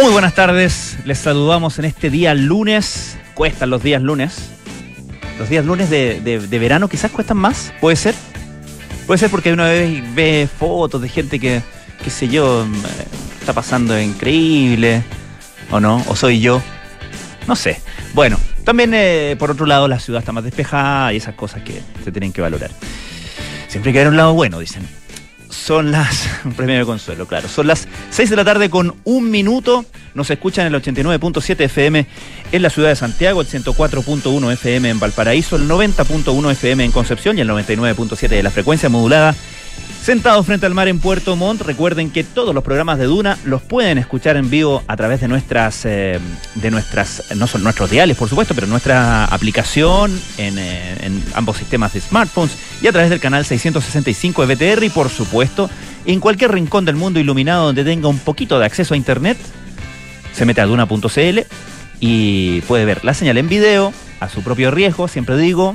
Muy buenas tardes, les saludamos en este día lunes. Cuestan los días lunes. Los días lunes de, de- verano quizás cuestan más, ¿puede ser? Puede ser porque uno ve, ve fotos de gente que, qué sé yo, mm, está pasando increíble, o no, o soy yo, no sé. Bueno, también eh, por otro lado la ciudad está más despejada y esas cosas que se tienen que valorar. Siempre hay que ver un lado bueno, dicen. Son las. Un premio de consuelo, claro. Son las 6 de la tarde con un minuto. Nos escuchan en el 89.7 FM en la ciudad de Santiago, el 104.1 FM en Valparaíso, el 90.1 FM en Concepción y el 99.7 de la frecuencia modulada. Sentados frente al mar en Puerto Montt, recuerden que todos los programas de Duna los pueden escuchar en vivo a través de nuestras, eh, de nuestras, no son nuestros diales, por supuesto, pero nuestra aplicación en, eh, ambos sistemas de smartphones y a través del canal 665 de BTR y, por supuesto, en cualquier rincón del mundo iluminado donde tenga un poquito de acceso a internet, se mete a duna.cl y puede ver la señal en video a su propio riesgo, siempre digo,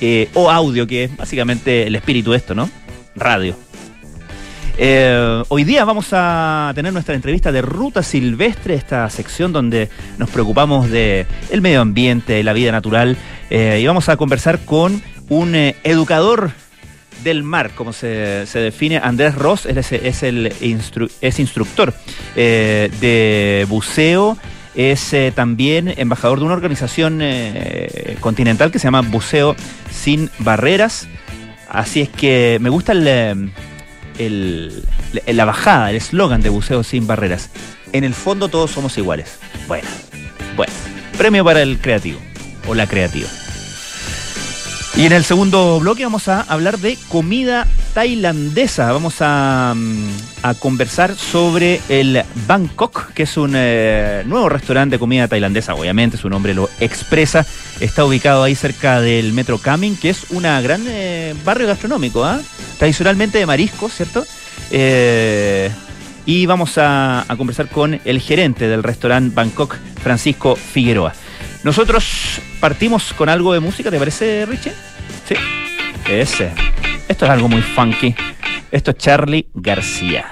eh, o audio, que es básicamente el espíritu de esto, ¿no? Radio. Eh, hoy día vamos a tener nuestra entrevista de Ruta Silvestre, esta sección donde nos preocupamos de el medio ambiente, la vida natural, eh, y vamos a conversar con un eh, educador del mar, como se, se define, Andrés Ross, es, es el instru- es instructor de buceo, es también embajador de una organización continental que se llama Buceo Sin Barreras. Así es que me gusta el, eh, el- la bajada, el eslogan de Buceo Sin Barreras. En el fondo todos somos iguales. Bueno, bueno. Premio para el creativo o la creativa. Y en el segundo bloque vamos a hablar de comida tailandesa. Vamos a, a conversar sobre el Bangkok, que es un eh, nuevo restaurante de comida tailandesa. Obviamente su nombre lo expresa. Está ubicado ahí cerca del Metro Camin, que es un gran eh, barrio gastronómico, ¿ah? tradicionalmente de mariscos, ¿cierto? Eh, y vamos a, a conversar con el gerente del restaurante Bangkok, Francisco Figueroa. Nosotros partimos con algo de música, ¿te parece, Richie? Sí. Ese. Esto es algo muy funky. Esto es Charlie García.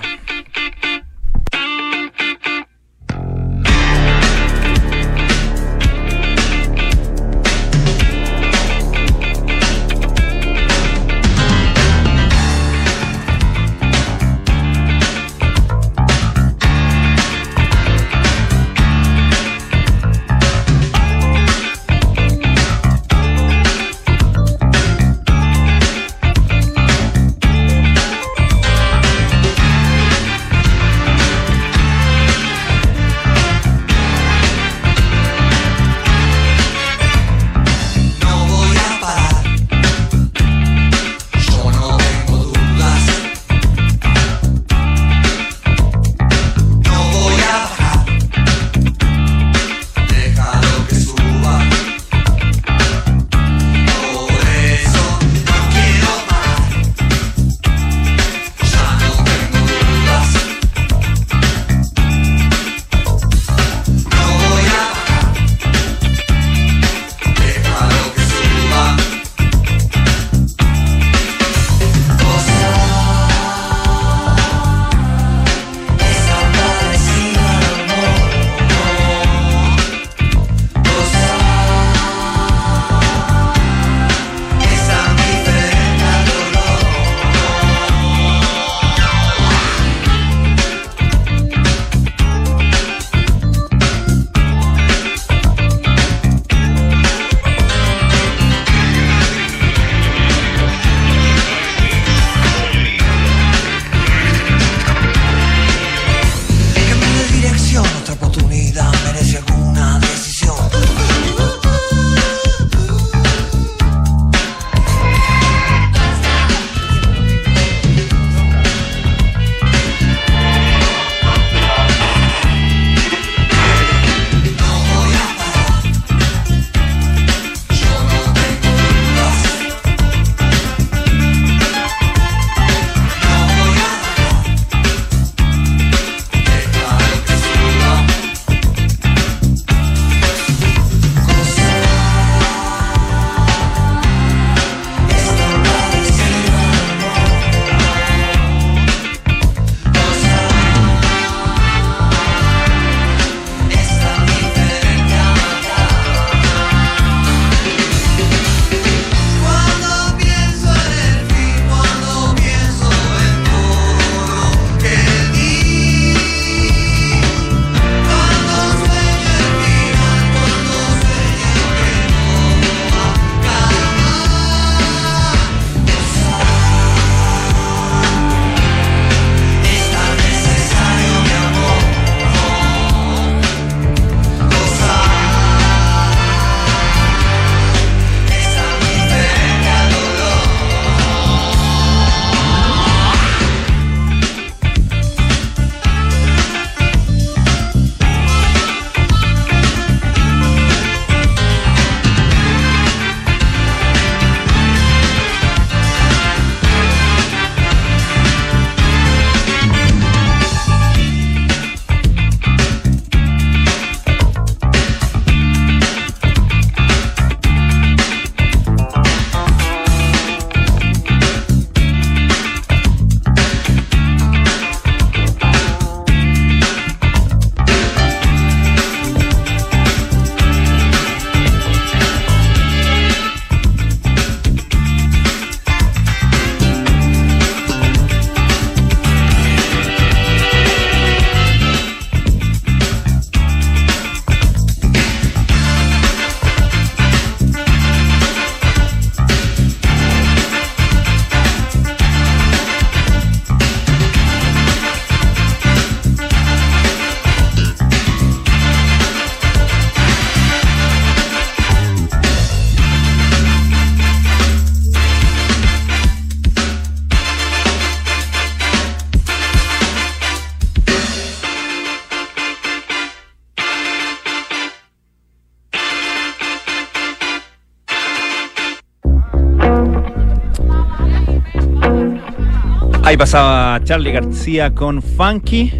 Pasaba Charlie García con Funky.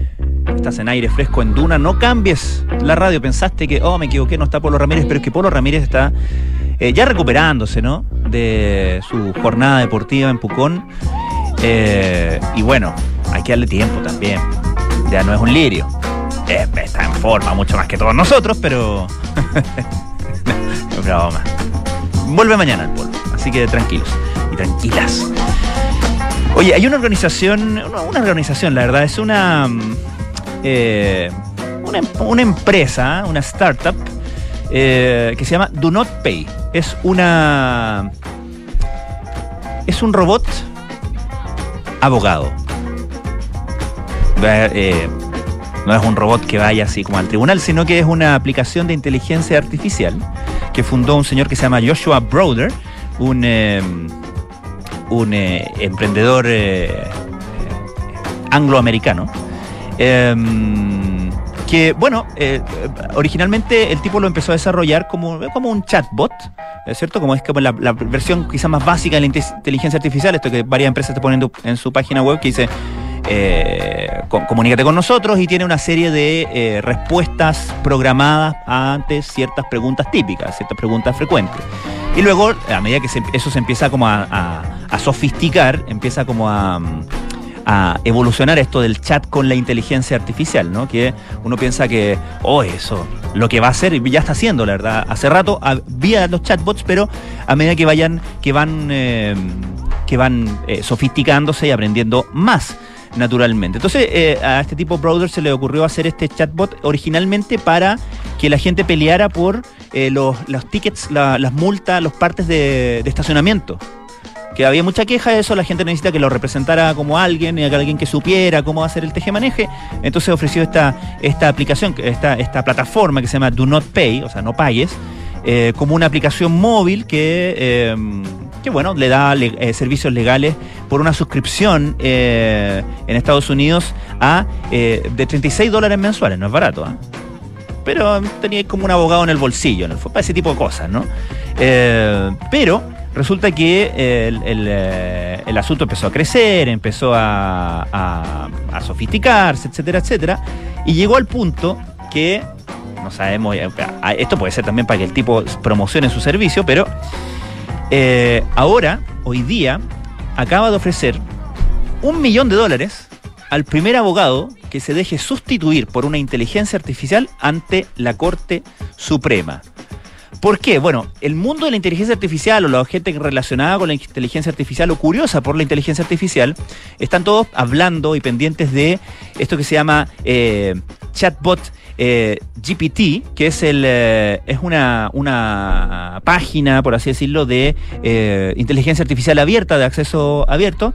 Estás en aire fresco en Duna. No cambies la radio. Pensaste que, oh, me equivoqué, no está Polo Ramírez, pero es que Polo Ramírez está eh, ya recuperándose, ¿no? De su jornada deportiva en Pucón. Eh, y bueno, hay que darle tiempo también. Ya no es un lirio. Eh, está en forma mucho más que todos nosotros, pero. broma. Vuelve mañana el Polo. Así que tranquilos y tranquilas. Oye, hay una organización, una, organización, la verdad, es una, mm, eh, una, empresa, una startup eh, que se llama Do Not Pay. Es una, es un robot abogado. Eh, no es un robot que vaya así como al tribunal, sino que es una aplicación de inteligencia artificial que fundó un señor que se llama Joshua Browder, un un eh, emprendedor eh, angloamericano. Em, que, bueno, eh, originalmente el tipo lo empezó a desarrollar como, como un chatbot, ¿es cierto? Como es como la, versión quizás más básica de la inteligencia artificial, esto que varias empresas te ponen en su página web que dice eh, comunícate con nosotros y tiene una serie de eh, respuestas programadas ante ciertas preguntas típicas, ciertas preguntas frecuentes. Y luego, a medida que eso se empieza como a, sofisticar, empieza como a, evolucionar esto del chat con la inteligencia artificial, ¿no? Que uno piensa que, oh, eso, lo que va a hacer, ya está haciendo, la verdad. Hace rato había los chatbots, pero a medida que vayan, que van, eh, que van sofisticándose y aprendiendo más naturalmente. Entonces, eh, a este tipo Browder se le ocurrió hacer este chatbot originalmente para que la gente peleara por eh, los, tickets, las multas, los partes de, estacionamiento que había mucha queja de eso, la gente necesita que lo representara como alguien, y alguien que supiera cómo hacer el tejemaneje. Entonces ofreció esta, esta aplicación, esta, esta plataforma que se llama Do Not Pay, o sea, no pagues, eh, como una aplicación móvil que que bueno, le da eh, servicios legales por una suscripción eh, en Estados Unidos a eh, de 36 dólares mensuales, no es barato, ¿ah? pero tenía como un abogado en el bolsillo, ¿no? para ese tipo de cosas, ¿no? pero resulta que el, asunto empezó a crecer, empezó a, a, sofisticarse, etcétera, etcétera, y llegó al punto que no sabemos, esto puede ser también para que el tipo promocione su servicio, pero eh, ahora, hoy día, acaba de ofrecer un millón de dólares al primer abogado que se deje sustituir por una inteligencia artificial ante la Corte Suprema. ¿Por qué? Bueno, el mundo de la inteligencia artificial o la gente relacionada con la inteligencia artificial o curiosa por la inteligencia artificial están todos hablando y pendientes de esto que se llama eh, chatbot eh, GPT, que es, el, eh, es una, una página, por así decirlo, de inteligencia artificial abierta, de acceso abierto,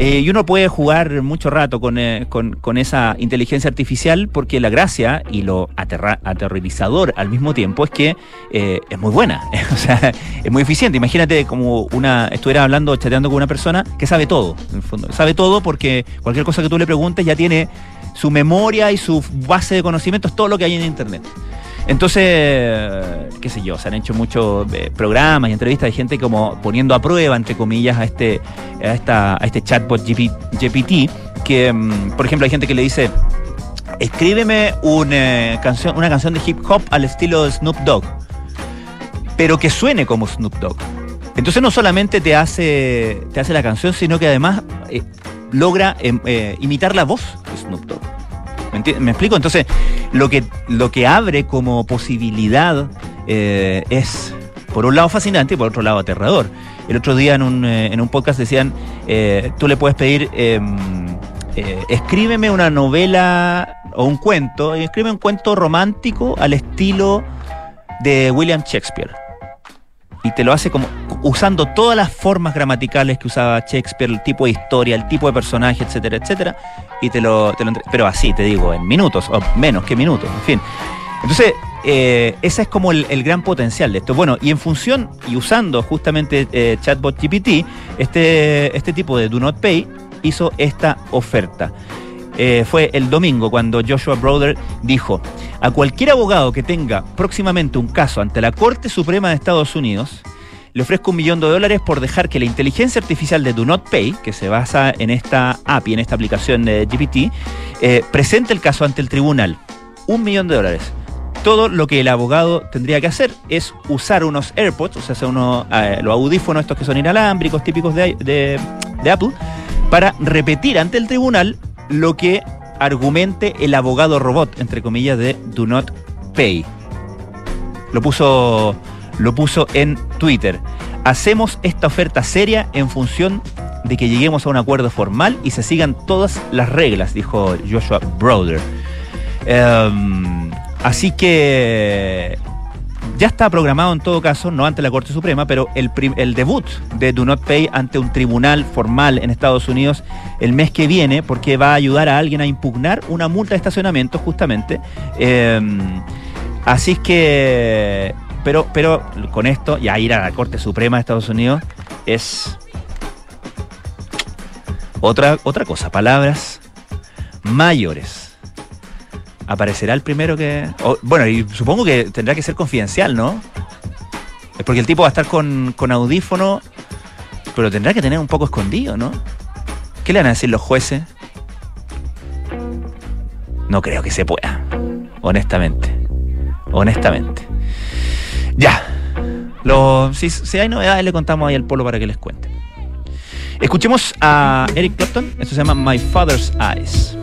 y uno puede jugar mucho rato con, con, esa inteligencia artificial porque la gracia y lo aterrorizador al mismo tiempo es que es muy buena, o sea, es muy eficiente. Imagínate como una estuviera hablando, chateando con una persona que sabe todo, en el fondo. Sabe todo porque cualquier cosa que tú le preguntes ya tiene su memoria y su base de conocimientos, todo lo que hay en Internet. Entonces, qué sé yo, se han hecho muchos eh, programas y entrevistas de gente como poniendo a prueba, entre comillas, a este, a esta, a este chatbot GPT, que, mm, por ejemplo, hay gente que le dice, escríbeme una canción, una canción de hip hop al estilo de Snoop Dogg, pero que suene como Snoop Dogg. Entonces no solamente te hace, te hace la canción, sino que además eh, logra em, eh, imitar la voz de Snoop Dogg. ¿Me, explico? Entonces, lo que, lo que abre como posibilidad eh, es, por un lado, fascinante y por otro lado, aterrador. El otro día en un, eh, en un podcast decían, tú le puedes pedir, em, escríbeme una novela o un cuento, y escribe un cuento romántico al estilo de William Shakespeare y te lo hace como usando todas las formas gramaticales que usaba Shakespeare, el tipo de historia, el tipo de personaje, etcétera, etcétera, y te lo, te pero así, te digo, en minutos, o menos que minutos, en fin. Entonces, eh, ese es como el, gran potencial de esto. Bueno, y en función y usando justamente eh, Chatbot GPT, este, este tipo de Do Not Pay hizo esta oferta. Eh, fue el domingo cuando Joshua Brother dijo, a cualquier abogado que tenga próximamente un caso ante la Corte Suprema de Estados Unidos, le ofrezco un millón de dólares por dejar que la inteligencia artificial de Do Not Pay, que se basa en esta API, en esta aplicación de GPT, eh, presente el caso ante el tribunal. Un millón de dólares. Todo lo que el abogado tendría que hacer es usar unos AirPods, o sea, eh, los audífonos estos que son inalámbricos, típicos de Apple, para repetir ante el tribunal lo que argumente el abogado robot, entre comillas, de Do Not Pay. Lo puso, lo puso en Twitter. Hacemos esta oferta seria en función de que lleguemos a un acuerdo formal y se sigan todas las reglas, dijo Joshua Browder. Em, así que ya está programado en todo caso, no ante la Corte Suprema, pero el, el, debut de Do Not Pay ante un tribunal formal en Estados Unidos el mes que viene, porque va a ayudar a alguien a impugnar una multa de estacionamiento justamente. Em, así que, pero, pero con esto, ya ir a la Corte Suprema de Estados Unidos es otra, otra cosa, palabras mayores aparecerá el primero que. bueno, y supongo que tendrá que ser confidencial, ¿no? Es porque el tipo va a estar con, con audífono, pero tendrá que tener un poco escondido, ¿no? ¿Qué le van a decir los jueces? No creo que se pueda. Honestamente. Honestamente. Ya. Si, si hay novedades, le contamos ahí al polo para que les cuente. Escuchemos a Eric Clapton. Esto se llama My Father's Eyes.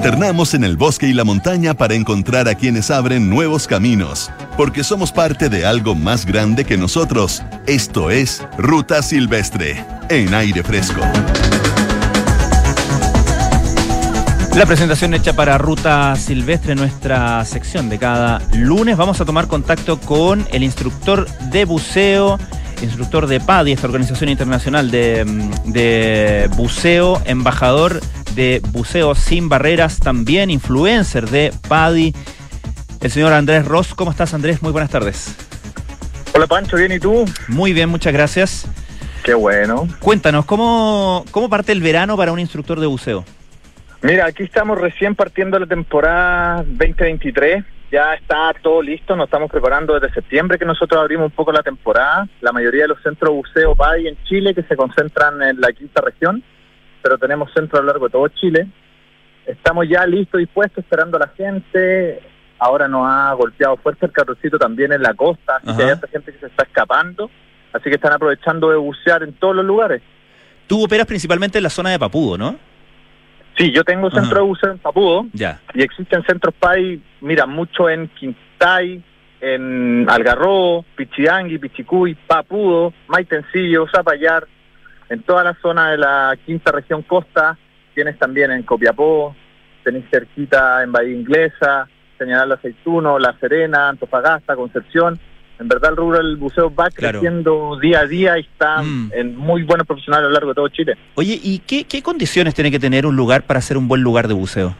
Internamos en el bosque y la montaña para encontrar a quienes abren nuevos caminos, porque somos parte de algo más grande que nosotros. Esto es Ruta Silvestre, en aire fresco. La presentación hecha para Ruta Silvestre, nuestra sección de cada lunes. Vamos a tomar contacto con el instructor de buceo, instructor de PADI, esta organización internacional de, buceo, embajador de Buceo Sin Barreras, también influencer de PADI, el señor Andrés Ross. ¿Cómo estás, Andrés? Muy buenas tardes. Hola, Pancho, ¿bien y tú? Muy bien, muchas gracias. Qué bueno. Cuéntanos, ¿cómo, cómo parte el verano para un instructor de buceo? Mira, aquí estamos recién partiendo la temporada 2023. Ya está todo listo, nos estamos preparando desde septiembre que nosotros abrimos un poco la temporada. La mayoría de los centros buceo PADI en Chile que se concentran en la quinta región pero tenemos centro a lo largo de todo Chile. Estamos ya listos, dispuestos, esperando a la gente. Ahora nos ha golpeado fuerte el carrocito también en la costa, así que hay gente que se está escapando, así que están aprovechando de bucear en todos los lugares. Tú operas principalmente en la zona de Papudo, ¿no? Sí, yo tengo centro de buceo en Papudo ya. y existen centros PAI, mira, mucho en Quintay, en Algarrobo, Pichiangui, Pichicuy, Papudo, Maitencillo, Zapallar, en toda la zona de la quinta región costa, tienes también en Copiapó, tenés cerquita en Bahía Inglesa, Señalar la Aceituno, La Serena, Antofagasta, Concepción. En verdad el rural buceo va creciendo día a día y está mm. en muy buenos profesionales a lo largo de todo Chile. Oye, ¿y qué, qué condiciones tiene que tener un lugar para ser un buen lugar de buceo?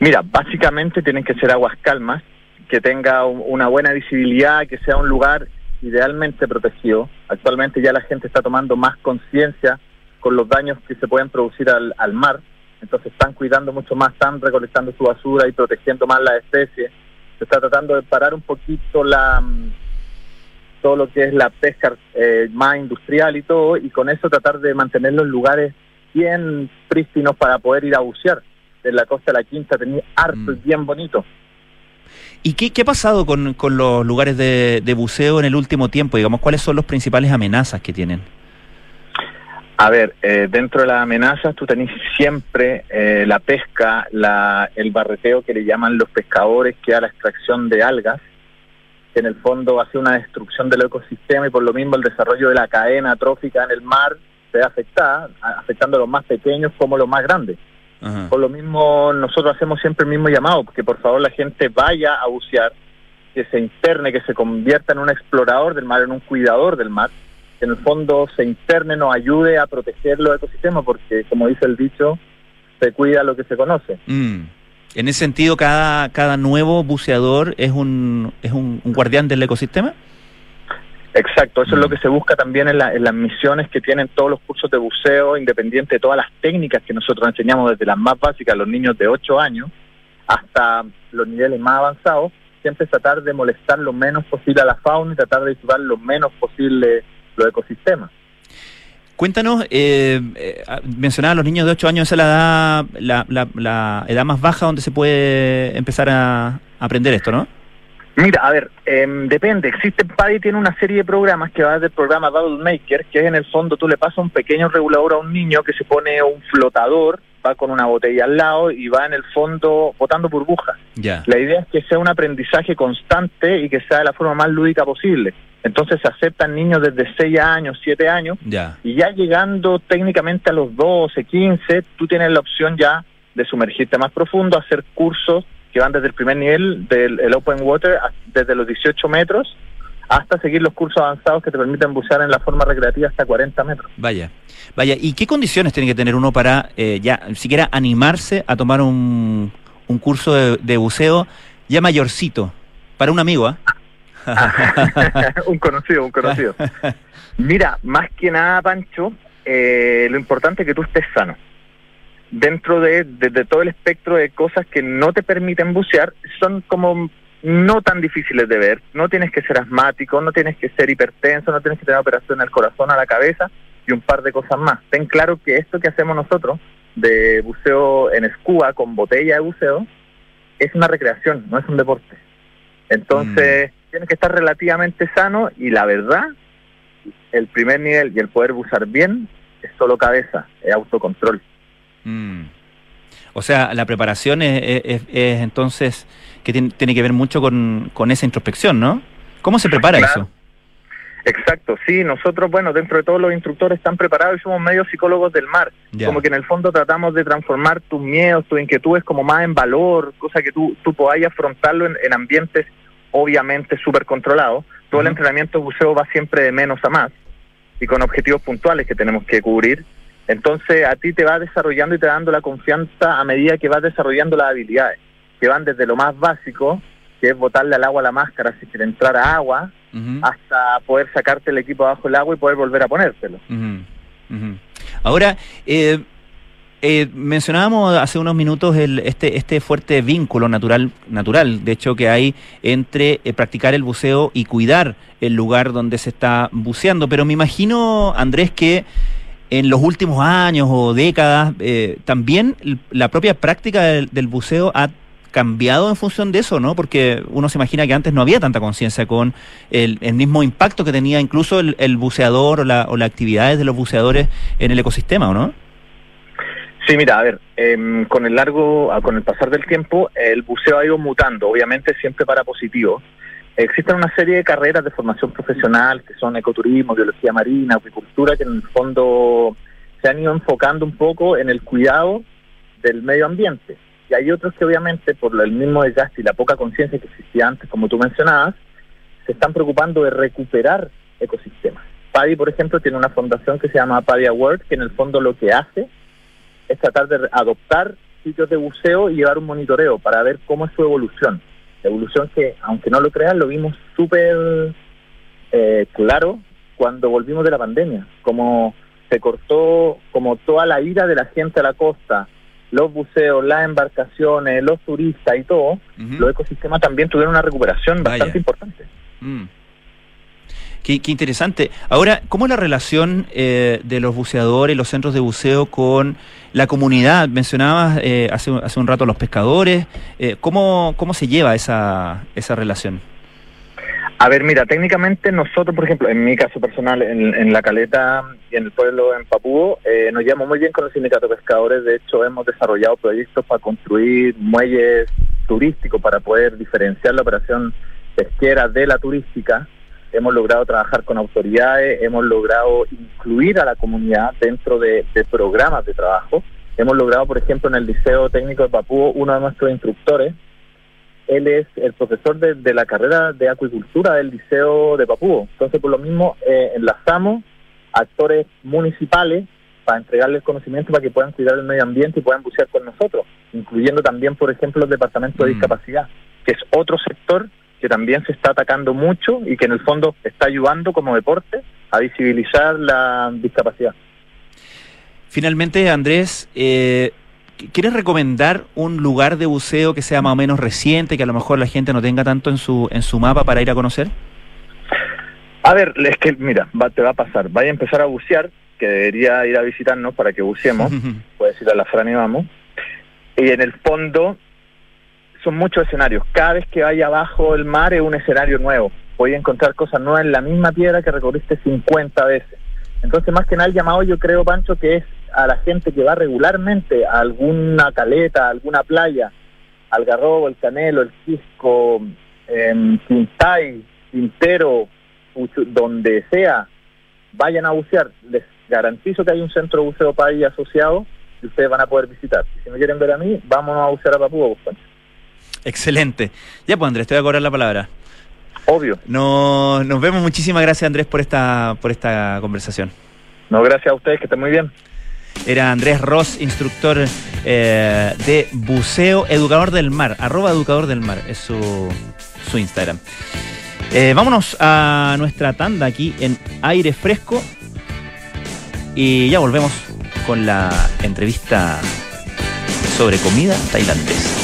Mira, básicamente tienen que ser aguas calmas, que tenga una buena visibilidad, que sea un lugar idealmente protegido. Actualmente ya la gente está tomando más conciencia con los daños que se pueden producir al, al mar, entonces están cuidando mucho más, están recolectando su basura y protegiendo más la especie. Se está tratando de parar un poquito la mm, todo lo que es la pesca eh, más industrial y todo, y con eso tratar de mantenerlo en lugares bien prístinos para poder ir a bucear. En la costa de la Quinta tenía harto y mm. bien bonito. ¿Y qué, qué ha pasado con, con los lugares de, buceo en el último tiempo? Digamos, ¿cuáles son las principales amenazas que tienen? A ver, eh, dentro de las amenazas tú tenés siempre eh, la pesca, la, el barreteo que le llaman los pescadores, que a la extracción de algas, que en el fondo hace una destrucción del ecosistema y por lo mismo el desarrollo de la cadena trófica en el mar se ve afectada, afectando a los más pequeños como a los más grandes. Por lo mismo, nosotros hacemos siempre el mismo llamado, que por favor la gente vaya a bucear, que se interne, que se convierta en un explorador del mar, en un cuidador del mar, que en el fondo se interne, nos ayude a proteger los ecosistemas, porque como dice el dicho, se cuida lo que se conoce. Mm. En ese sentido, cada, cada nuevo buceador es un, es un guardián del ecosistema. Exacto, eso es lo mm. que se busca también en, las misiones que tienen todos los cursos de buceo, independiente de todas las técnicas que nosotros enseñamos desde las más básicas a los niños de 8 años hasta los niveles más avanzados, siempre tratar de molestar lo menos posible a la fauna y tratar de disfrutar lo menos posible los ecosistemas. Cuéntanos, eh, eh mencionaba a los niños de 8 años, esa es la edad, la, edad más baja donde se puede empezar a aprender esto, ¿no? Mira, a ver, em, depende. Existe, PADI tiene una serie de programas que va desde el programa Double Maker, que es en el fondo tú le pasas un pequeño regulador a un niño que se pone un flotador, va con una botella al lado y va en el fondo botando burbujas. Ya. La idea es que sea un aprendizaje constante y que sea de la forma más lúdica posible. Entonces se aceptan niños desde 6 años, 7 años, Ya. y ya llegando técnicamente a los 12, 15, tú tienes la opción ya de sumergirte más profundo, hacer cursos que van desde el primer nivel del el Open Water, desde los 18 metros, hasta seguir los cursos avanzados que te permiten bucear en la forma recreativa hasta 40 metros. Vaya. Vaya. ¿Y qué condiciones tiene que tener uno para eh, ya siquiera animarse a tomar un, un curso de, de buceo ya mayorcito? Para un amigo, ¿ah? un conocido, un conocido. Mira, más que nada, Pancho, eh, lo importante es que tú estés sano. Dentro de, de- de todo el espectro de cosas que no te permiten bucear, son como no tan difíciles de ver. No tienes que ser asmático, no tienes que ser hipertenso, no tienes que tener operación al corazón, a la cabeza y un par de cosas más. Ten claro que esto que hacemos nosotros de buceo en scuba con botella de buceo es una recreación, no es un deporte. Entonces, tienes que estar relativamente sano y la verdad, el primer nivel y el poder bucear bien es solo cabeza, es autocontrol. Mm. O sea, la preparación es, es- es- es entonces que tiene, tiene que ver mucho con, con esa introspección, ¿no? ¿Cómo se prepara Claro. eso? Exacto, sí, nosotros, bueno, dentro de todos los instructores están preparados y somos medios psicólogos del mar. Como que en el fondo tratamos de transformar tus miedos, tus inquietudes como más en valor, cosa que tú, tú podáis afrontarlo en, en ambientes obviamente súper controlados. Todo el entrenamiento de buceo va siempre de menos a más y con objetivos puntuales que tenemos que cubrir. Entonces a ti te va desarrollando y te va dando la confianza a medida que vas desarrollando las habilidades, que van desde lo más básico, que es botarle al agua la máscara si quiere entrar a agua, hasta poder sacarte el equipo abajo del agua y poder volver a ponértelo. Ahora, eh, eh, mencionábamos hace unos minutos el, este, este fuerte vínculo natural, natural, de hecho, que hay entre eh, practicar el buceo y cuidar el lugar donde se está buceando. Pero me imagino, Andrés, que en los últimos años o décadas eh, también la propia práctica del, buceo ha cambiado en función de eso, ¿no? Porque uno se imagina que antes no había tanta conciencia con el, mismo impacto que tenía incluso el, el buceador o, la, o las actividades de los buceadores en el ecosistema, ¿o no? Sí, mira, a ver, em, con el largo, ah, con el pasar del tiempo, el buceo ha ido mutando, obviamente siempre para positivo. Existen una serie de carreras de formación profesional que son ecoturismo, biología marina, acuicultura, que en el fondo se han ido enfocando un poco en el cuidado del medio ambiente. Y hay otros que obviamente por el mismo desgaste y la poca conciencia que existía antes, como tú mencionabas, se están preocupando de recuperar ecosistemas. PADI, por ejemplo, tiene una fundación que se llama PADI Award, que en el fondo lo que hace es tratar de adoptar sitios de buceo y llevar un monitoreo para ver cómo es su evolución. Evolución que, aunque no lo crean, lo vimos súper eh, claro cuando volvimos de la pandemia, como se cortó como toda la ida de la gente a la costa, los buceos, las embarcaciones, los turistas y todo, los ecosistemas también tuvieron una recuperación Vaya. bastante importante. Mm. Qué, interesante. Ahora, ¿cómo es la relación eh, de los buceadores, los centros de buceo con la comunidad? Mencionabas eh, hace, hace un rato los pescadores. Eh, ¿cómo, ¿Cómo se lleva esa, esa relación? A ver, mira, técnicamente nosotros, por ejemplo, en mi caso personal, en, en la caleta y en el pueblo en Papúo, eh, nos llevamos muy bien con el sindicato de pescadores. De hecho, hemos desarrollado proyectos para construir muelles turísticos para poder diferenciar la operación pesquera de la turística. Hemos logrado trabajar con autoridades, hemos logrado incluir a la comunidad dentro de, de programas de trabajo. Hemos logrado, por ejemplo, en el Liceo Técnico de Papúo, uno de nuestros instructores, él es el profesor de, de la carrera de acuicultura del Liceo de Papúo. Entonces, por lo mismo, eh, enlazamos actores municipales para entregarles conocimiento para que puedan cuidar el medio ambiente y puedan bucear con nosotros, incluyendo también, por ejemplo, el Departamento de Mm. Discapacidad, que es otro sector que también se está atacando mucho y que en el fondo está ayudando como deporte a visibilizar la discapacidad. Finalmente, Andrés, eh, ¿quieres recomendar un lugar de buceo que sea más o menos reciente, que a lo mejor la gente no tenga tanto en su, en su mapa para ir a conocer? A ver, es que mira, va- te va a pasar. Vaya a empezar a bucear, que debería ir a visitarnos para que buceemos. puedes ir a la Fran y vamos. Y en el fondo, son muchos escenarios. Cada vez que vaya abajo el mar es un escenario nuevo. Voy a encontrar cosas nuevas en la misma piedra que recorriste 50 veces. Entonces, más que nada, el llamado yo creo, Pancho, que es a la gente que va regularmente a alguna caleta, a alguna playa, al Garrobo, el Canelo, el Quisco, en Quintay, Quintero, donde sea, vayan a bucear. Les garantizo que hay un centro de buceo país asociado y ustedes van a poder visitar. Si me quieren ver a mí, vámonos a bucear a Papúa, pues, Excelente. Ya pues Andrés, te voy a cobrar la palabra. Obvio. No, nos vemos. Muchísimas gracias Andrés por esta, por esta conversación. No, gracias a ustedes, que estén muy bien. Era Andrés Ross, instructor eh, de buceo, educador del mar, arroba educador del mar, es su, su Instagram. Eh, vámonos a nuestra tanda aquí en aire fresco y ya volvemos con la entrevista sobre comida tailandesa.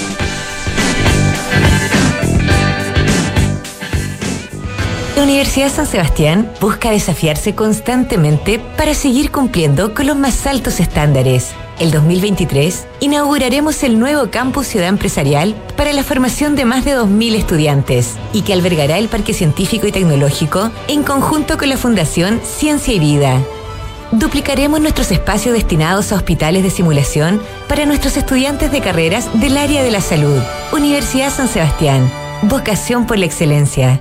La Universidad San Sebastián busca desafiarse constantemente para seguir cumpliendo con los más altos estándares. El 2023 inauguraremos el nuevo campus Ciudad Empresarial para la formación de más de 2.000 estudiantes y que albergará el Parque Científico y Tecnológico en conjunto con la Fundación Ciencia y Vida. Duplicaremos nuestros espacios destinados a hospitales de simulación para nuestros estudiantes de carreras del área de la salud. Universidad San Sebastián. Vocación por la excelencia.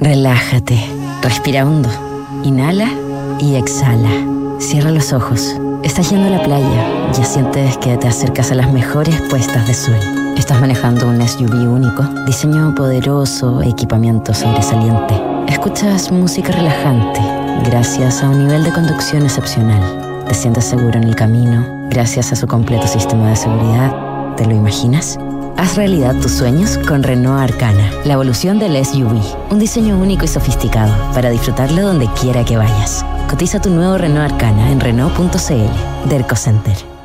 Relájate, respira hondo, inhala y exhala. Cierra los ojos. Estás yendo a la playa, ya sientes que te acercas a las mejores puestas de sol. Estás manejando un SUV único, diseño poderoso, equipamiento sobresaliente. Escuchas música relajante, gracias a un nivel de conducción excepcional. Te sientes seguro en el camino, gracias a su completo sistema de seguridad. ¿Te lo imaginas? Haz realidad tus sueños con Renault Arcana, la evolución del SUV. Un diseño único y sofisticado para disfrutarlo donde quiera que vayas. Cotiza tu nuevo Renault Arcana en Renault.cl. Derco Center.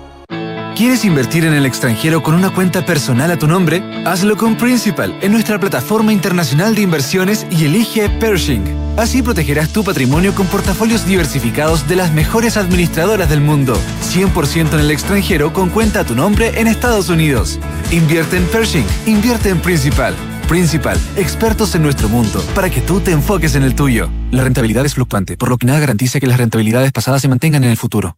¿Quieres invertir en el extranjero con una cuenta personal a tu nombre? Hazlo con Principal en nuestra plataforma internacional de inversiones y elige Pershing. Así protegerás tu patrimonio con portafolios diversificados de las mejores administradoras del mundo. 100% en el extranjero con cuenta a tu nombre en Estados Unidos. Invierte en Pershing, invierte en Principal. Principal, expertos en nuestro mundo, para que tú te enfoques en el tuyo. La rentabilidad es fluctuante, por lo que nada garantiza que las rentabilidades pasadas se mantengan en el futuro.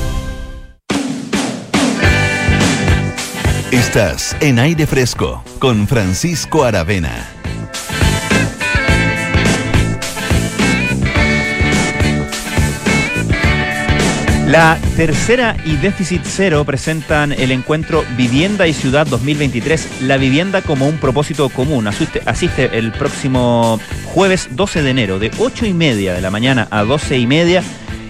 Estás en aire fresco con Francisco Aravena. La tercera y déficit cero presentan el encuentro Vivienda y Ciudad 2023, la vivienda como un propósito común. Asiste, asiste el próximo jueves 12 de enero de 8 y media de la mañana a 12 y media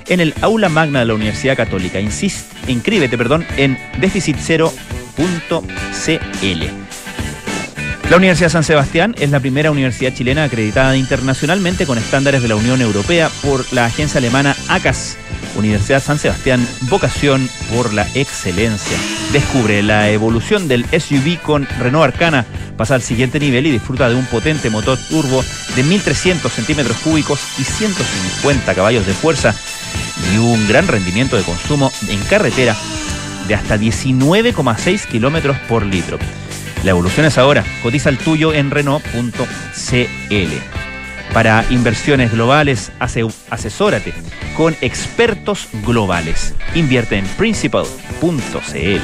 en el aula magna de la Universidad Católica. Insiste, inscríbete, perdón, en déficitcero.cl. La Universidad San Sebastián es la primera universidad chilena acreditada internacionalmente con estándares de la Unión Europea por la agencia alemana ACAS. Universidad San Sebastián, vocación por la excelencia. Descubre la evolución del SUV con Renault Arcana, pasa al siguiente nivel y disfruta de un potente motor turbo de 1300 centímetros cúbicos y 150 caballos de fuerza y un gran rendimiento de consumo en carretera hasta 19,6 kilómetros por litro. La evolución es ahora. Cotiza el tuyo en Renault.cl. Para inversiones globales, asesórate con expertos globales. Invierte en Principal.cl.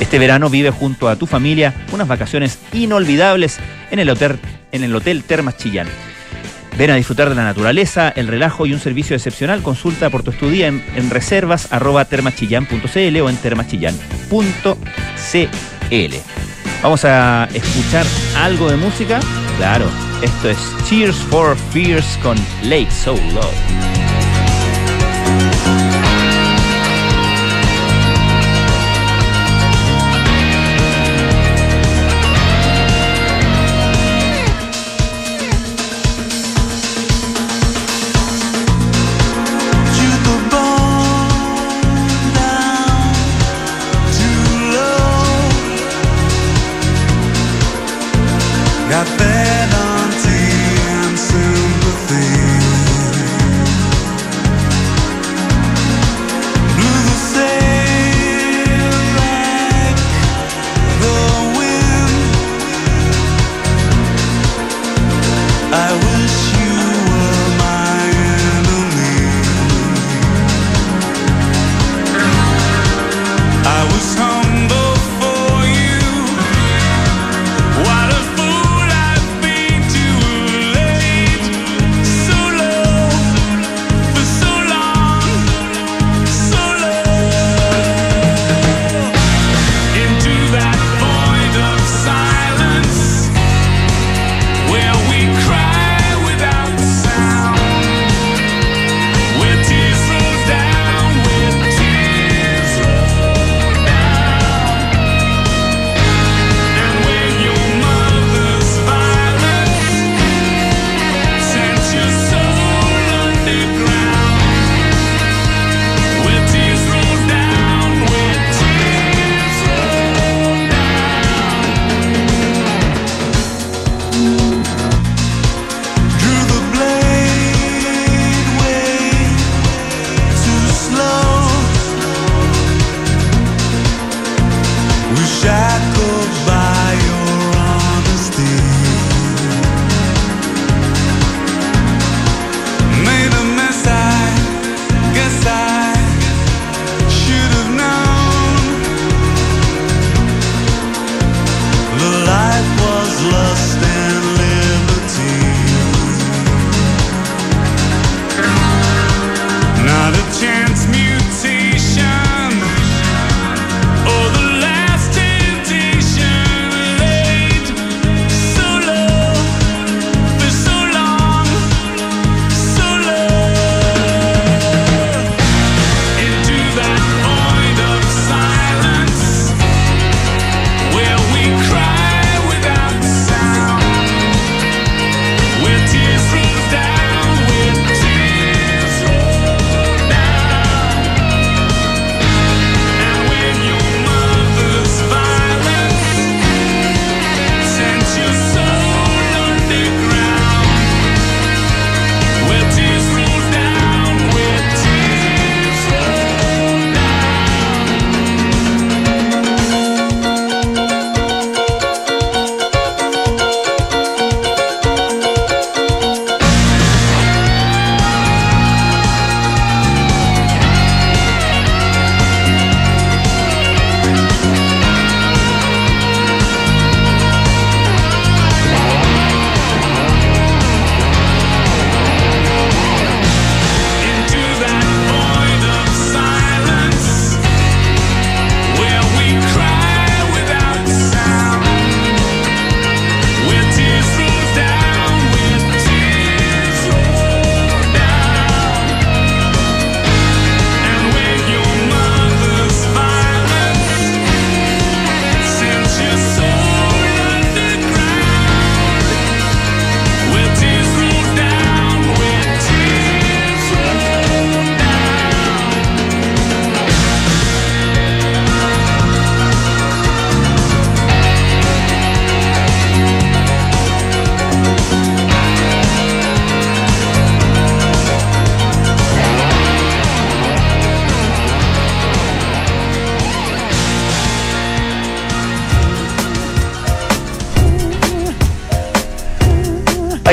Este verano vive junto a tu familia unas vacaciones inolvidables en el Hotel en el Hotel Termas Chillán. Ven a disfrutar de la naturaleza, el relajo y un servicio excepcional. Consulta por tu estudía en, en reservas arroba o en termachillán.cl. Vamos a escuchar algo de música. Claro, esto es Cheers for Fears con Lake So Low.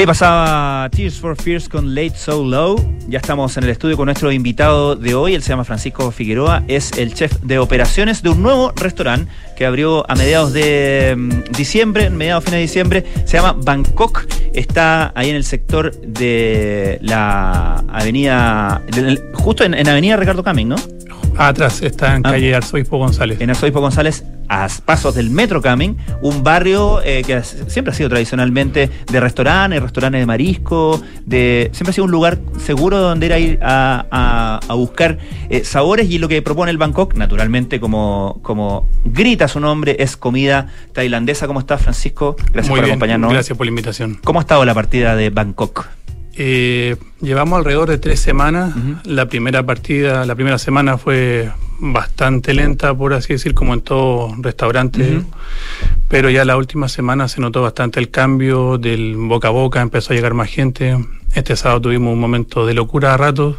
Ahí pasaba Tears for Fears con Late So Low. Ya estamos en el estudio con nuestro invitado de hoy. Él se llama Francisco Figueroa. Es el chef de operaciones de un nuevo restaurante que abrió a mediados de mm, diciembre, mediados fines de diciembre. Se llama Bangkok. Está ahí en el sector de la avenida, justo en, en Avenida Ricardo Camin, ¿no? Atrás está en Ah. calle Arzobispo González. en Arzobispo González, a pasos del Metro Camin, un barrio eh, que has- siempre ha sido tradicionalmente de restaurantes, restaurantes de marisco, de siempre ha sido un lugar seguro donde ir a ir a, a- a buscar eh, sabores y lo que propone el Bangkok, naturalmente como, como grita su nombre, es comida tailandesa. ¿Cómo estás, Francisco? Gracias Muy por bien, acompañarnos. Gracias por la invitación. ¿Cómo ha estado la partida de Bangkok? Eh, llevamos alrededor de tres semanas. La primera partida, la primera semana fue bastante lenta, por así decir, como en todo restaurante. Ujú. Pero ya la última semana se notó bastante el cambio del boca a boca, empezó a llegar más gente. Este sábado tuvimos un momento de locura a ratos.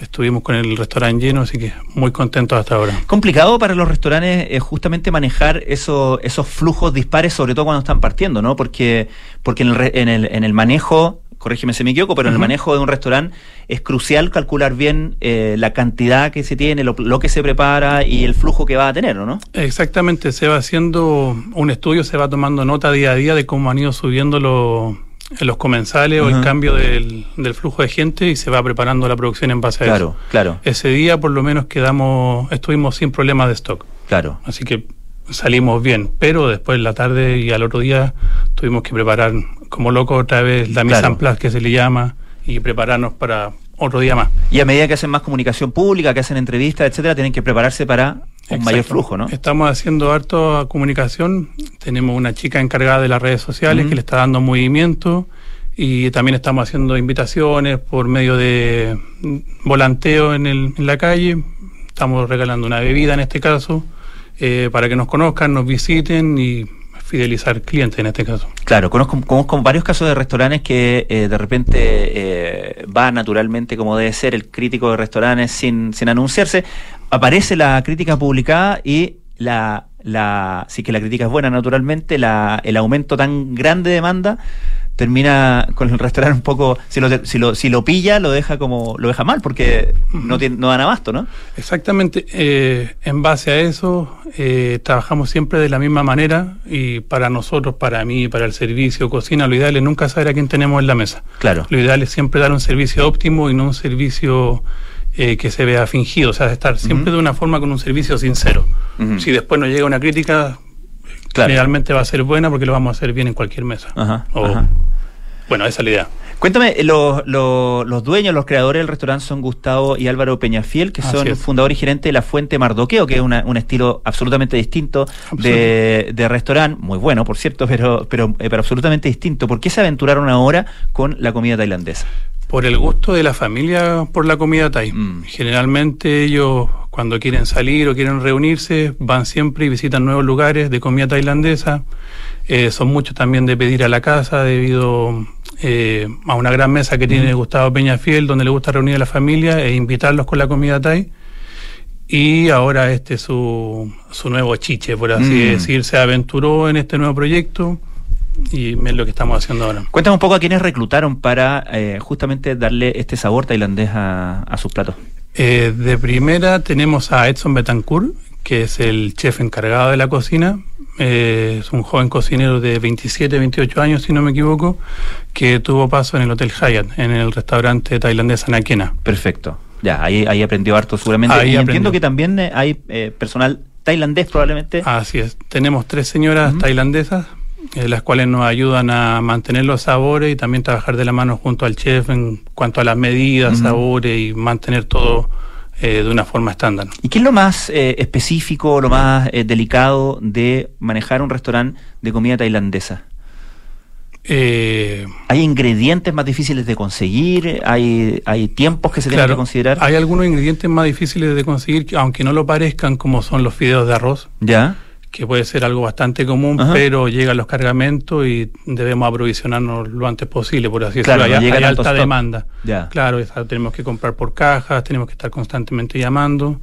Estuvimos con el restaurante lleno, así que muy contentos hasta ahora. Complicado para los restaurantes eh, justamente manejar eso- esos flujos dispares, sobre todo cuando están partiendo, ¿no? Porque, porque en, el, en, el, en el manejo, corrígeme si me equivoco, pero en el manejo de un restaurante es crucial calcular bien eh, la cantidad que se tiene, lo, lo que se prepara y el flujo que va a tener, ¿no? Exactamente, se va haciendo un estudio, se va tomando nota día a día de cómo han ido subiendo los, los comensales o el cambio del, del flujo de gente y se va preparando la producción en base a Claro, eso. claro, Ese día por lo menos quedamos, estuvimos sin problemas de stock, claro. así que salimos bien, pero después en la tarde y al otro día tuvimos que preparar como loco otra vez la Claro. en que se le llama y prepararnos para otro día más. Y a medida que hacen más comunicación pública, que hacen entrevistas, etcétera, tienen que prepararse para un mayor flujo, ¿no? Estamos haciendo harto comunicación. Tenemos una chica encargada de las redes sociales que le está dando movimiento y también estamos haciendo invitaciones por medio de volanteo en, el- en la calle. Estamos regalando una bebida en este caso eh, para que nos conozcan, nos visiten y fidelizar clientes en este caso. Claro, conozco, conozco varios casos de restaurantes que eh, de repente eh, va naturalmente como debe ser el crítico de restaurantes sin, sin anunciarse, aparece la crítica publicada y la, la sí que la crítica es buena naturalmente, la, el aumento tan grande de demanda termina con el restaurante un poco, si lo, si lo, si lo pilla, lo deja como, lo deja mal, porque no, tiene, no dan abasto, ¿no? Exactamente, eh, en base a eso eh, trabajamos siempre de la misma manera y para nosotros, para mí, para el servicio, cocina, lo ideal es nunca saber a quién tenemos en la mesa. Claro. Lo ideal es siempre dar un servicio óptimo y no un servicio eh, que se vea fingido, o sea, estar siempre de una forma con un servicio sincero. Si después nos llega una crítica, Claro. generalmente va a ser buena porque lo vamos a hacer bien en cualquier mesa. Ajá, O- ajá. Bueno, esa es la idea. Cuéntame, eh, los, los, los dueños, los creadores del restaurante son Gustavo y Álvaro Peñafiel, que Así son es. fundador y gerente de La Fuente Mardoqueo, que es una- un estilo absolutamente distinto de, de restaurante, muy bueno, por cierto, pero, pero, eh, pero absolutamente distinto. ¿Por qué se aventuraron ahora con la comida tailandesa? Por el gusto de la familia por la comida thai. Mm. Generalmente ellos cuando quieren salir o quieren reunirse van siempre y visitan nuevos lugares de comida tailandesa. Eh, son muchos también de pedir a la casa debido eh, a una gran mesa que tiene Gustavo Peñafiel donde le gusta reunir a la familia e invitarlos con la comida thai. Y ahora este es su, su nuevo chiche, por así Mm. decir, se aventuró en este nuevo proyecto y es lo que estamos haciendo ahora. Cuéntame un poco a quiénes reclutaron para eh, justamente darle este sabor tailandés a, a sus platos. Eh, de primera tenemos a Edson Betancourt, que es el chef encargado de la cocina. Eh, es un joven cocinero de 27, 28 años, si no me equivoco, que tuvo paso en el Hotel Hyatt, en el restaurante tailandés Anakena. Perfecto. Ya, ahí, ahí aprendió harto seguramente. Ahí y aprendió. entiendo que también eh, hay eh, personal tailandés probablemente. Así es. Tenemos tres señoras tailandesas, eh, las cuales nos ayudan a mantener los sabores y también trabajar de la mano junto al chef en cuanto a las medidas, sabores y mantener todo eh, de una forma estándar. ¿Y qué es lo más eh, específico, lo más delicado de manejar un restaurante de comida tailandesa? Eh, ¿Hay ingredientes más difíciles de conseguir? ¿Hay, hay tiempos que se tienen que considerar? Hay algunos ingredientes más difíciles de conseguir, que, aunque no lo parezcan, como son los fideos de arroz, ¿Ya? Que puede ser algo bastante común, Ajá. pero llegan los cargamentos y debemos aprovisionarnos lo antes posible, por así decirlo. Hay, alta demanda. Ya. Claro, tenemos que comprar por cajas, tenemos que estar constantemente llamando.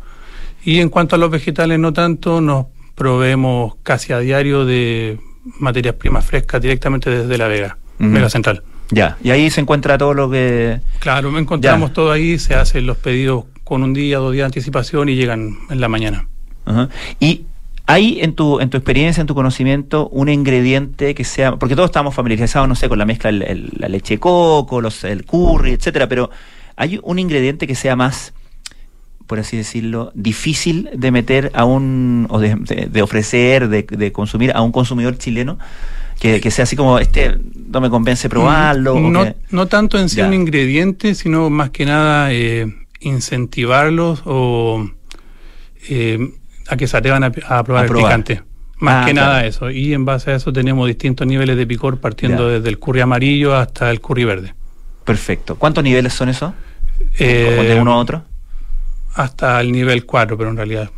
Y en cuanto a los vegetales, no tanto, nos proveemos casi a diario de materias primas frescas directamente desde La Vega. Vega Central. Ya, y ahí se encuentra todo lo que... Claro, encontramos todo ahí, se hacen los pedidos con un día, dos días de anticipación y llegan en la mañana. Y ¿Hay en tu, en tu experiencia, en tu conocimiento, un ingrediente que sea, porque todos estamos familiarizados, no sé, con la mezcla, la leche de coco, los, el curry, etcétera, pero ¿hay un ingrediente que sea más, por así decirlo, difícil de meter a un, o de, ofrecer, de, consumir a un consumidor chileno? Que, sea así como, este no me convence probarlo. No, no tanto en sí un ingrediente, sino más que nada eh, incentivarlos o... Eh, a que se atrevan a, probar el picante. Más ah, que nada eso. Y en base a eso tenemos distintos niveles de picor partiendo desde el curry amarillo hasta el curry verde. Perfecto. ¿Cuántos niveles son esos? Eh, ¿De uno a otro? Hasta el nivel 4, pero en realidad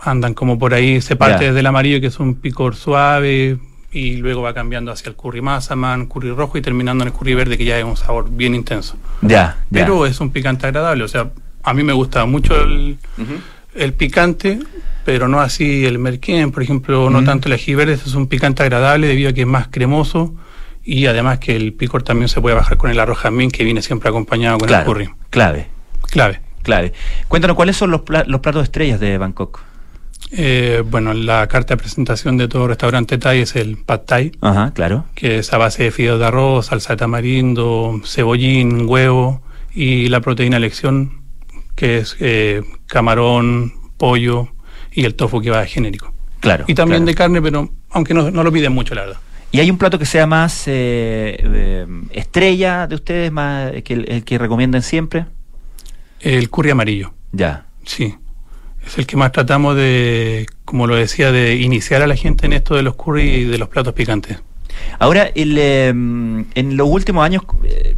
andan como por ahí. Se parte desde el amarillo, que es un picor suave, y luego va cambiando hacia el curry masaman, curry rojo y terminando en el curry verde, que ya es un sabor bien intenso. Ya, Pero es un picante agradable. O sea, a mí me gusta mucho el, el picante, pero no así el merquén, por ejemplo, no tanto el ají verde, es un picante agradable debido a que es más cremoso y además que el picor también se puede bajar con el arroz jamín que viene siempre acompañado con el curry. Clave. Clave. Clave. Cuéntanos, ¿cuáles son los, los platos estrellas de Bangkok? Eh, bueno, la carta de presentación de todo restaurante Thai es el Pad Thai. Ajá, claro. Que es a base de fideos de arroz, salsa de tamarindo, cebollín, huevo y la proteína elección, que es eh, camarón, pollo, y el tofu que va genérico. Claro. Y también de carne, pero aunque no, lo piden mucho, la verdad. ¿Y hay un plato que sea más eh, estrella de ustedes, más que el, que recomiendan siempre? El curry amarillo. Ya. Sí. Es el que más tratamos de, como lo decía, de iniciar a la gente en esto de los curry y de los platos picantes. Ahora, el, em, en los últimos años, eh,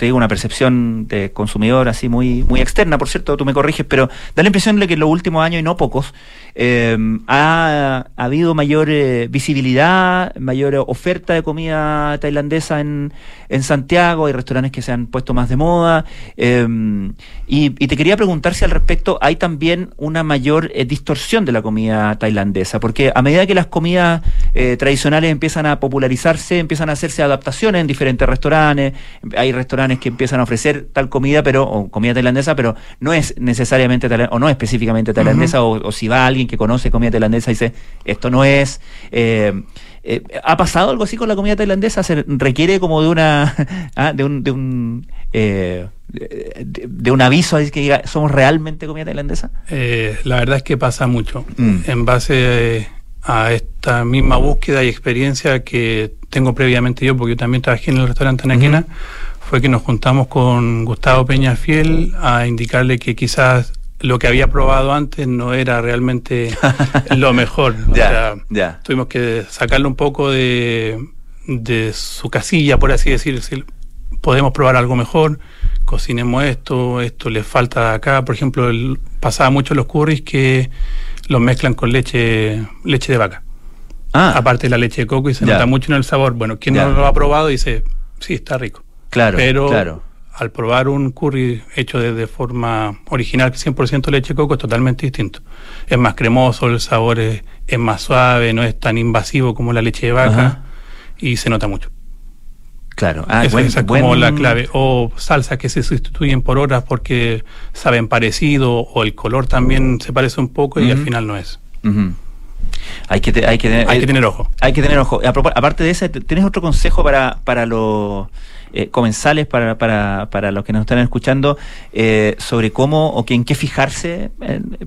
te digo una percepción de consumidor así muy, muy externa, por cierto, tú me corriges, pero da la impresión de que en los últimos años, y no pocos, eh, ha, habido mayor eh, visibilidad, mayor oferta de comida tailandesa en, en, Santiago, hay restaurantes que se han puesto más de moda, eh, y, te quería preguntar si al respecto hay también una mayor distorsión de la comida tailandesa, porque a medida que las comidas tradicionales empiezan a popularizarse, empiezan a hacerse adaptaciones en diferentes restaurantes, hay restaurantes que empiezan a ofrecer tal comida, pero, o comida tailandesa, pero no es necesariamente o no específicamente tailandesa, o, si va alguien que conoce comida tailandesa dice, esto no es. Eh, eh, ¿Ha pasado algo así con la comida tailandesa? ¿Se requiere como de una ah, de un, de un, eh, de, un aviso que diga somos realmente comida tailandesa? la verdad es que pasa mucho. Mm. En base a esta misma búsqueda y experiencia que tengo previamente yo, porque yo también trabajé en el restaurante Anaquena, fue que nos juntamos con Gustavo Peña Fiel a indicarle que quizás lo que había probado antes no era realmente lo mejor. ya, ya. Tuvimos que sacarlo un poco de, de su casilla, por así decir. podemos probar algo mejor, cocinemos esto, esto le falta acá. Por ejemplo, pasaba mucho los curries que los mezclan con leche, leche de vaca. Ah. Aparte de la leche de coco y se nota mucho en el sabor. Bueno, quien no lo ha probado dice, sí, está rico. Claro, Pero claro. Al probar un curry hecho de, forma original, 100% leche de coco, es totalmente distinto. Es más cremoso, el sabor es, más suave, no es tan invasivo como la leche de vaca y se nota mucho. Claro, ah, esa, es como la clave. O salsas que se sustituyen por horas porque saben parecido o el color también se parece un poco y al final no es. Hay que, hay que, hay que tener ojo. Hay que tener ojo. Aparte de eso, ¿tienes otro consejo para, para los eh, comensales, para, para, para los que nos están escuchando, eh, sobre cómo o en qué fijarse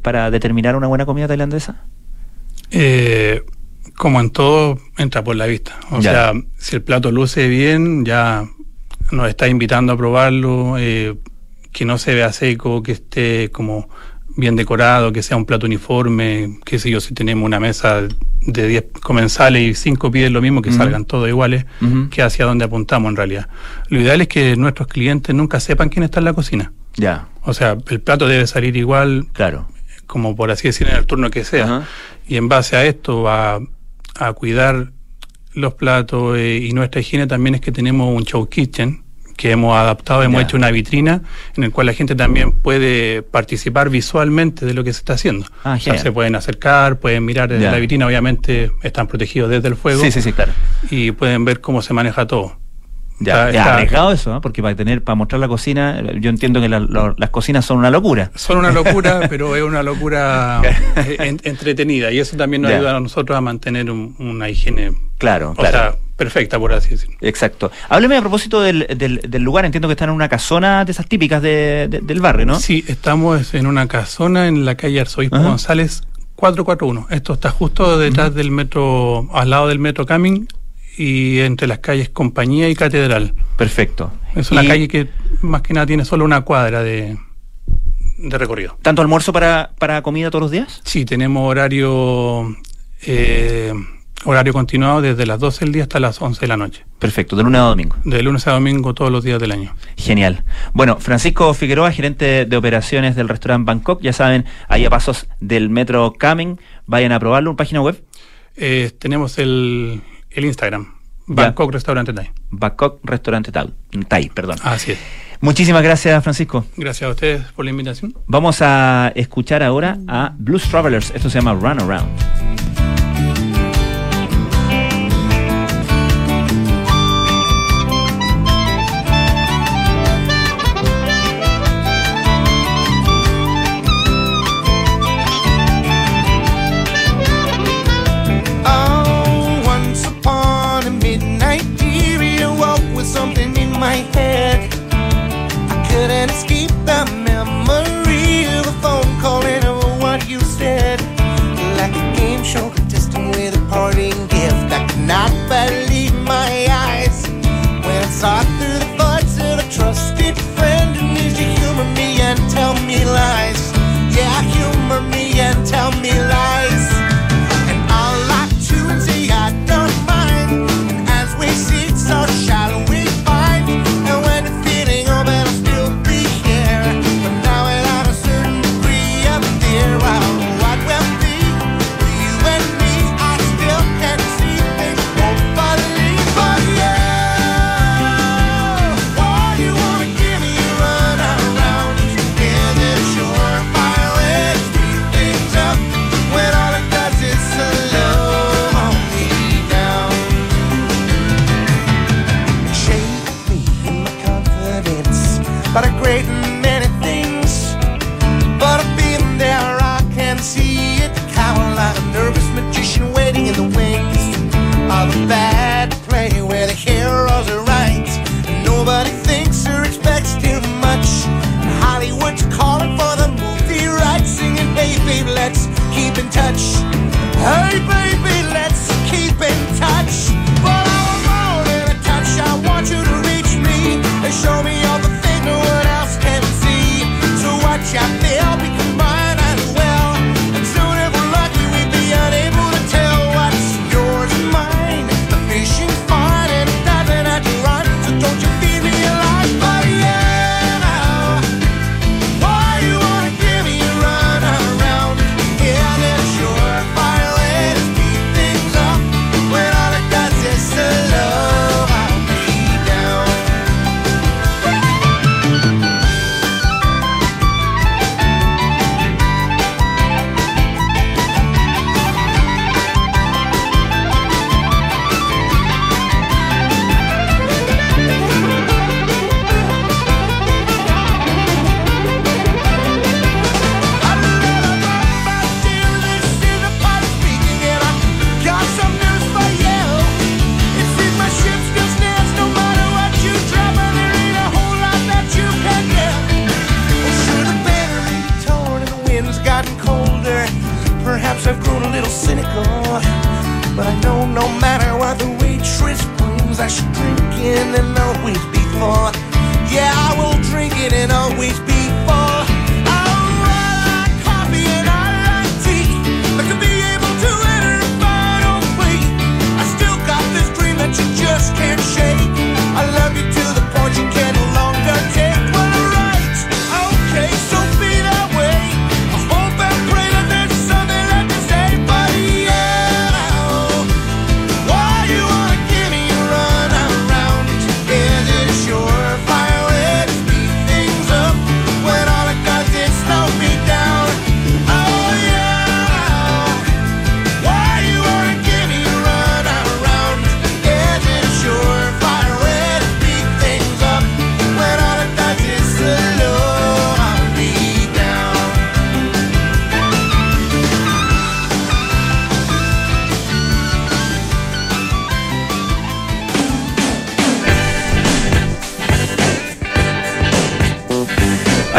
para determinar una buena comida tailandesa? Eh, como en todo, entra por la vista. O sea, si el plato luce bien, ya nos está invitando a probarlo, eh, que no se vea seco, que esté como bien decorado, que sea un plato uniforme, qué sé yo, si tenemos una mesa de 10 comensales y 5 piden lo mismo, que salgan todos iguales, que hacia dónde apuntamos en realidad. Lo ideal es que nuestros clientes nunca sepan quién está en la cocina. Ya. O sea, el plato debe salir igual, claro. como por así decir, en el turno que sea. Y en base a esto va a cuidar los platos eh, y nuestra higiene también es que tenemos un show kitchen que hemos adaptado, hemos yeah. hecho una vitrina en la cual la gente también puede participar visualmente de lo que se está haciendo. Ah, se pueden acercar, pueden mirar desde la vitrina, obviamente están protegidos desde el fuego. Sí, sí, sí, claro. Y pueden ver cómo se maneja todo. Ya, está, arriesgado eso, ¿no? porque para tener, para mostrar la cocina, yo entiendo que las cocinas son una locura. Son una locura, pero es una locura eh, entretenida y eso también nos ayuda a nosotros a mantener un, una higiene. Claro, o claro. Sea, perfecta, por así decirlo. Exacto. Hábleme a propósito del, del, lugar. Entiendo que están en una casona de esas típicas del barrio, ¿no? Sí, estamos en una casona en la calle Arzobispo González 441. Esto está justo detrás del metro, al lado del metro Camin y entre las calles Compañía y Catedral. Perfecto. Es una calle que más que nada tiene solo una cuadra de, de recorrido. ¿Tanto almuerzo para, para comida todos los días? Sí, tenemos horario eh, Horario continuado desde las 12 del día hasta las 11 de la noche. Perfecto, de lunes a domingo. De lunes a domingo todos los días del año. Genial. Bueno, Francisco Figueroa, gerente de operaciones del restaurante Bangkok, ya saben, ahí a pasos del metro Camen, vayan a probarlo, ¿una página web? Eh, tenemos el, el Instagram, Bangkok. Restaurante Thai. Bangkok Restaurante Thai, perdón. Así es. Muchísimas gracias, Francisco. Gracias a ustedes por la invitación. Vamos a escuchar ahora a Blues Travelers. Esto se llama Run Around.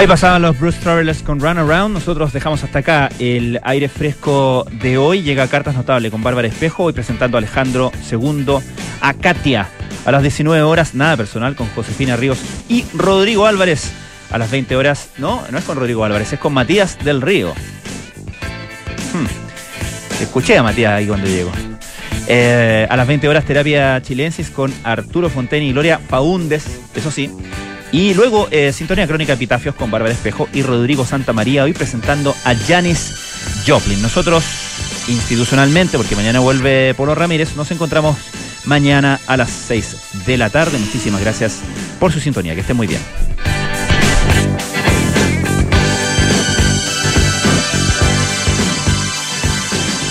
Ahí pasaban los Bruce Travelers con Run Around. Nosotros dejamos hasta acá el aire fresco de hoy. Llega Cartas Notable con Bárbara Espejo y presentando a Alejandro II a Katia. A las 19 horas, nada personal con Josefina Ríos y Rodrigo Álvarez. A las 20 horas, no, no es con Rodrigo Álvarez, es con Matías del Río. Hmm. Escuché a Matías ahí cuando llego. Eh, a las 20 horas, terapia chilensis con Arturo Fontaine y Gloria Faúndes, eso sí. Y luego, eh, Sintonía Crónica Epitafios con Bárbara Espejo y Rodrigo Santa María, hoy presentando a Janis Joplin. Nosotros, institucionalmente, porque mañana vuelve Polo Ramírez, nos encontramos mañana a las 6 de la tarde. Muchísimas gracias por su sintonía. Que esté muy bien.